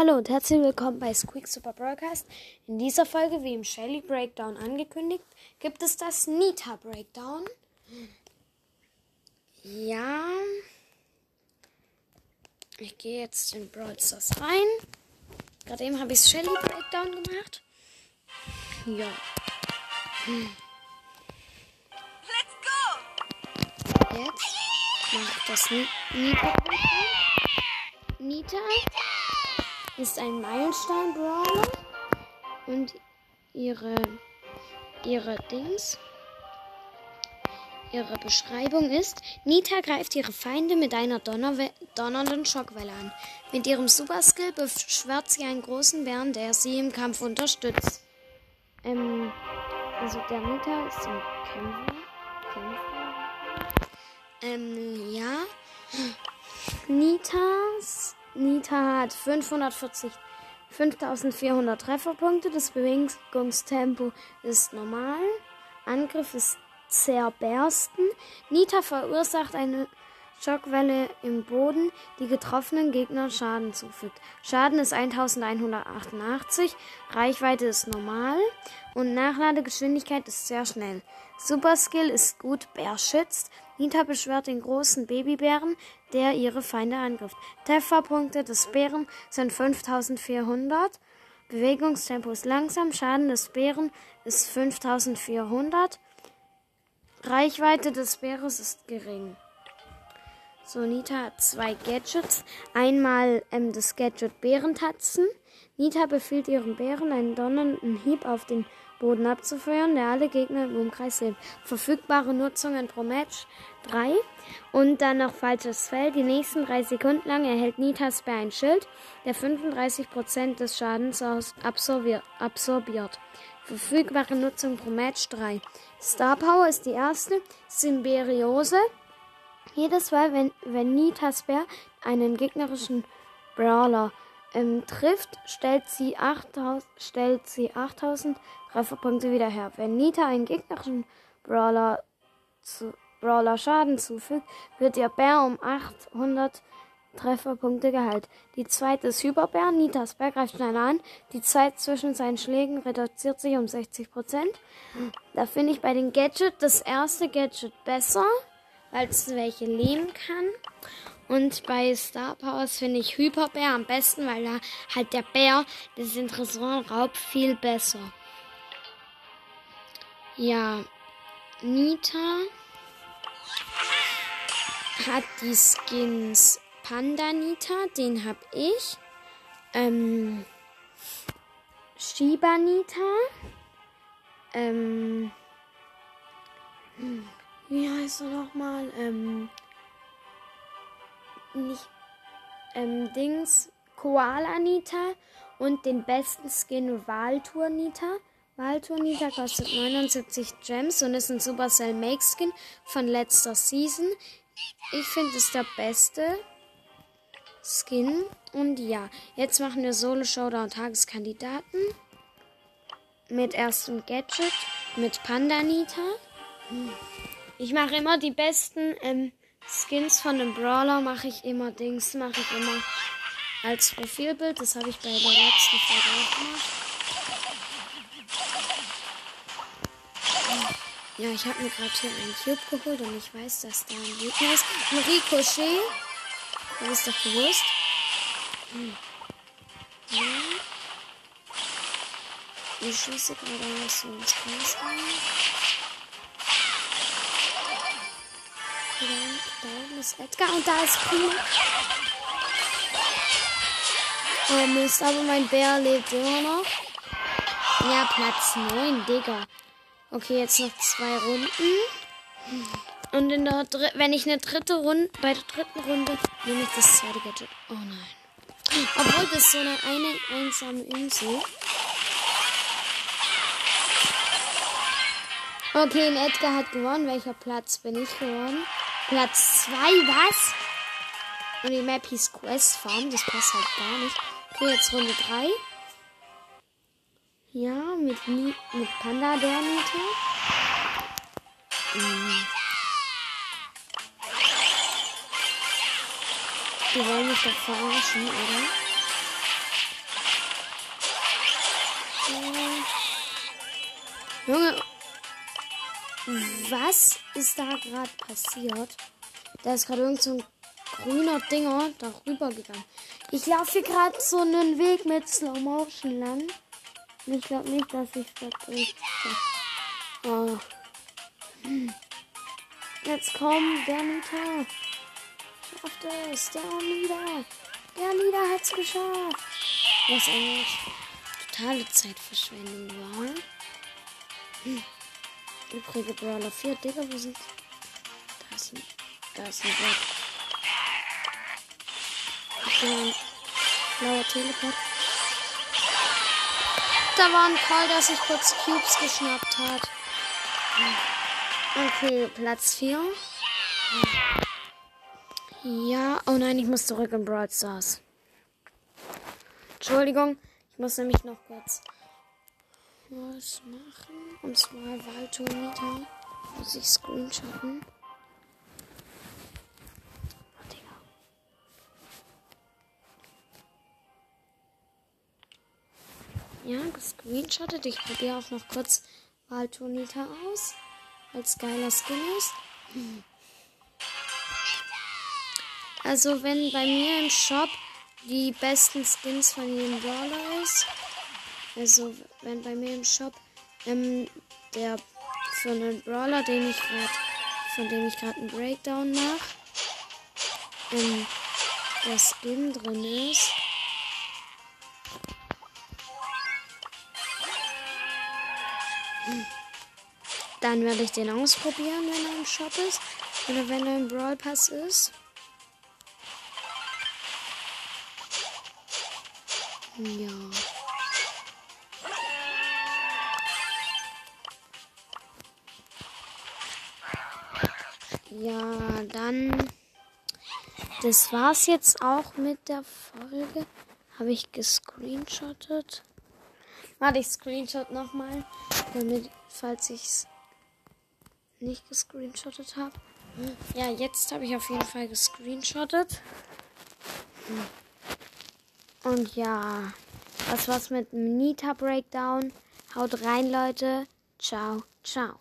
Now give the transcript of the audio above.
Hallo und herzlich willkommen bei Squeak Super Broadcast. In dieser Folge, wie im Shelly Breakdown angekündigt, gibt es das Nita Breakdown. Ja. Ich gehe jetzt in Brawl Stars rein. Gerade eben habe ich Shelly Breakdown gemacht. Ja. Let's go! Jetzt mache ich das Ni- Nita Breakdown. Nita ist ein Meilenstein-Brawler und ihre, ihre Dings, ihre Beschreibung ist, Nita greift ihre Feinde mit einer donnernden Schockwelle an. Mit ihrem Superskill beschwört sie einen großen Bären, der sie im Kampf unterstützt. Ähm, also der Nita ist ein Kämpfer. Kämpfer. Ähm, ja. Nitas, Nita hat 540, 5400 Trefferpunkte. Das Bewegungstempo ist normal. Angriff ist zerbersten. Nita verursacht eine Schockwelle im Boden, die getroffenen Gegnern Schaden zufügt. Schaden ist 1188, Reichweite ist normal und Nachladegeschwindigkeit ist sehr schnell. Superskill ist gut, Bär schützt. Nita beschwört den großen Babybären, der ihre Feinde angreift. Trefferpunkte des Bären sind 5400. Bewegungstempo ist langsam. Schaden des Bären ist 5400. Reichweite des Bäres ist gering. So, Nita hat zwei Gadgets. Einmal ähm, das Gadget Bärentatzen. Nita befiehlt ihrem Bären einen donnernden Hieb auf den Boden abzufeuern, der alle Gegner im Umkreis hilft. Verfügbare Nutzungen pro Match 3. Und dann noch falsches Feld. Die nächsten drei Sekunden lang erhält Nitas Bär ein Schild, der 35% des Schadens absorbiert. absorbiert. Verfügbare Nutzung pro Match 3. Star Power ist die erste. Symbiose. Jedes Mal, wenn, wenn Nitas Bär einen gegnerischen Brawler ähm, trifft, stellt sie 8000, stellt sie 8000 Trefferpunkte wieder her. Wenn Nita einen gegnerischen Brawler, zu, Brawler Schaden zufügt, wird ihr Bär um 800 Trefferpunkte geheilt. Die zweite ist Hyperbär. Nitas Bär greift schneller an. Die Zeit zwischen seinen Schlägen reduziert sich um 60%. Da finde ich bei den Gadget das erste Gadget besser, es welche lehnen kann. Und bei Star Powers finde ich Hyperbär am besten, weil da halt der Bär das Tresor raubt viel besser. Ja, Nita hat die Skins Panda Nita, den hab ich. Ähm, Shiba Nita. Ähm, heißt er nochmal? Ähm, nicht, ähm, Dings, Koala Nita und den besten Skin Waltour Nita. Waltour Nita kostet 79 Gems und ist ein Supercell Make Skin von letzter Season. Ich finde es der beste Skin. Und ja, jetzt machen wir Solo Showdown Tageskandidaten. Mit erstem Gadget, mit Panda Nita. Ich mache immer die besten ähm, Skins von dem Brawler, mache ich immer Dings, mache ich immer als Profilbild. Das habe ich bei der letzten Folge auch gemacht. Ja, ich habe mir gerade hier einen Cube geholt und ich weiß, dass da ein Gegner ist. Ein Ricochet. Das ist doch bewusst. Hm. Ja. Ich schieße gerade so ins Kreis Da, ist Edgar und da ist Prima. Oh Mist, aber mein Bär lebt immer noch. Ja, Platz 9, Digga. Okay, jetzt noch zwei Runden. Und in der Dr wenn ich eine dritte Runde, bei der dritten Runde nehme ich das zweite Gadget. Oh nein. Obwohl das so eine, eine einsame Insel. Okay, Edgar hat gewonnen. Welcher Platz bin ich geworden? Platz 2, was? Und die Map hieß Quest Farm, das passt halt gar nicht. Okay, jetzt Runde 3. Ja, mit, Ni mit Panda Dornite. Mhm. Die wollen mich doch verarschen, oder? Junge, was ist da gerade passiert? Da ist gerade irgend so ein grüner Dinger darüber gegangen. Ich laufe hier gerade so einen Weg mit Slow Motion lang. Und ich glaube nicht, dass ich das. Oh. Jetzt kommt der Nita. Schafft es. Der Nita. Der Nita hat es geschafft. Was eigentlich totale Zeitverschwendung war. Hm. Übrige Brawler 4. Digga, wo sind. Da ist ein. Da ist ein Blatt. Okay, blauer Teleport. Da war ein Call, der sich kurz Cubes geschnappt hat. Okay, Platz 4. Ja, oh nein, ich muss zurück in Brawl Stars. Entschuldigung, ich muss nämlich noch kurz was machen. Und zwar Waldtornita. Muss ich screenshotten. Ja, gescreenshottet. Ich probiere auch noch kurz Waldtornita aus. Als geiler Skin ist. Also wenn bei mir im Shop die besten Skins von jedem Brawler ist, also wenn bei mir im Shop ähm, der für einen Brawler, den ich grad, von dem ich gerade einen Breakdown mache, ähm, der Skin drin ist. Dann werde ich den ausprobieren, wenn er im Shop ist. Oder wenn er im Brawl Pass ist. Ja. Ja, dann. Das war's jetzt auch mit der Folge. Habe ich gescreenshottet. Warte, ich screenshot nochmal, damit, falls ich's nicht gescreenshottet habe. Ja, jetzt habe ich auf jeden Fall gescreenshottet. Und ja, das war's mit Nita Breakdown. Haut rein, Leute. Ciao, ciao.